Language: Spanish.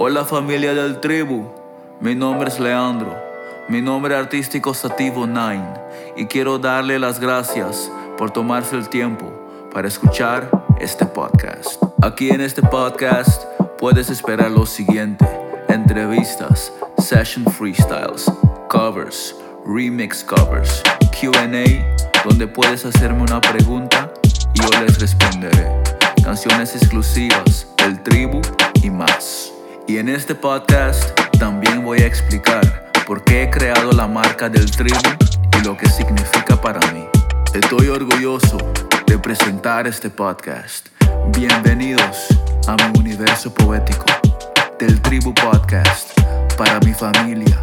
Hola familia del tribu, mi nombre es Leandro, mi nombre artístico Sativo Nine y quiero darle las gracias por tomarse el tiempo para escuchar este podcast. Aquí en este podcast puedes esperar lo siguiente, entrevistas, session freestyles, covers, remix covers, QA, donde puedes hacerme una pregunta y yo les responderé. Canciones exclusivas del tribu y en este podcast también voy a explicar por qué he creado la marca del tribu y lo que significa para mí. Estoy orgulloso de presentar este podcast. Bienvenidos a mi universo poético del Tribu Podcast para mi familia.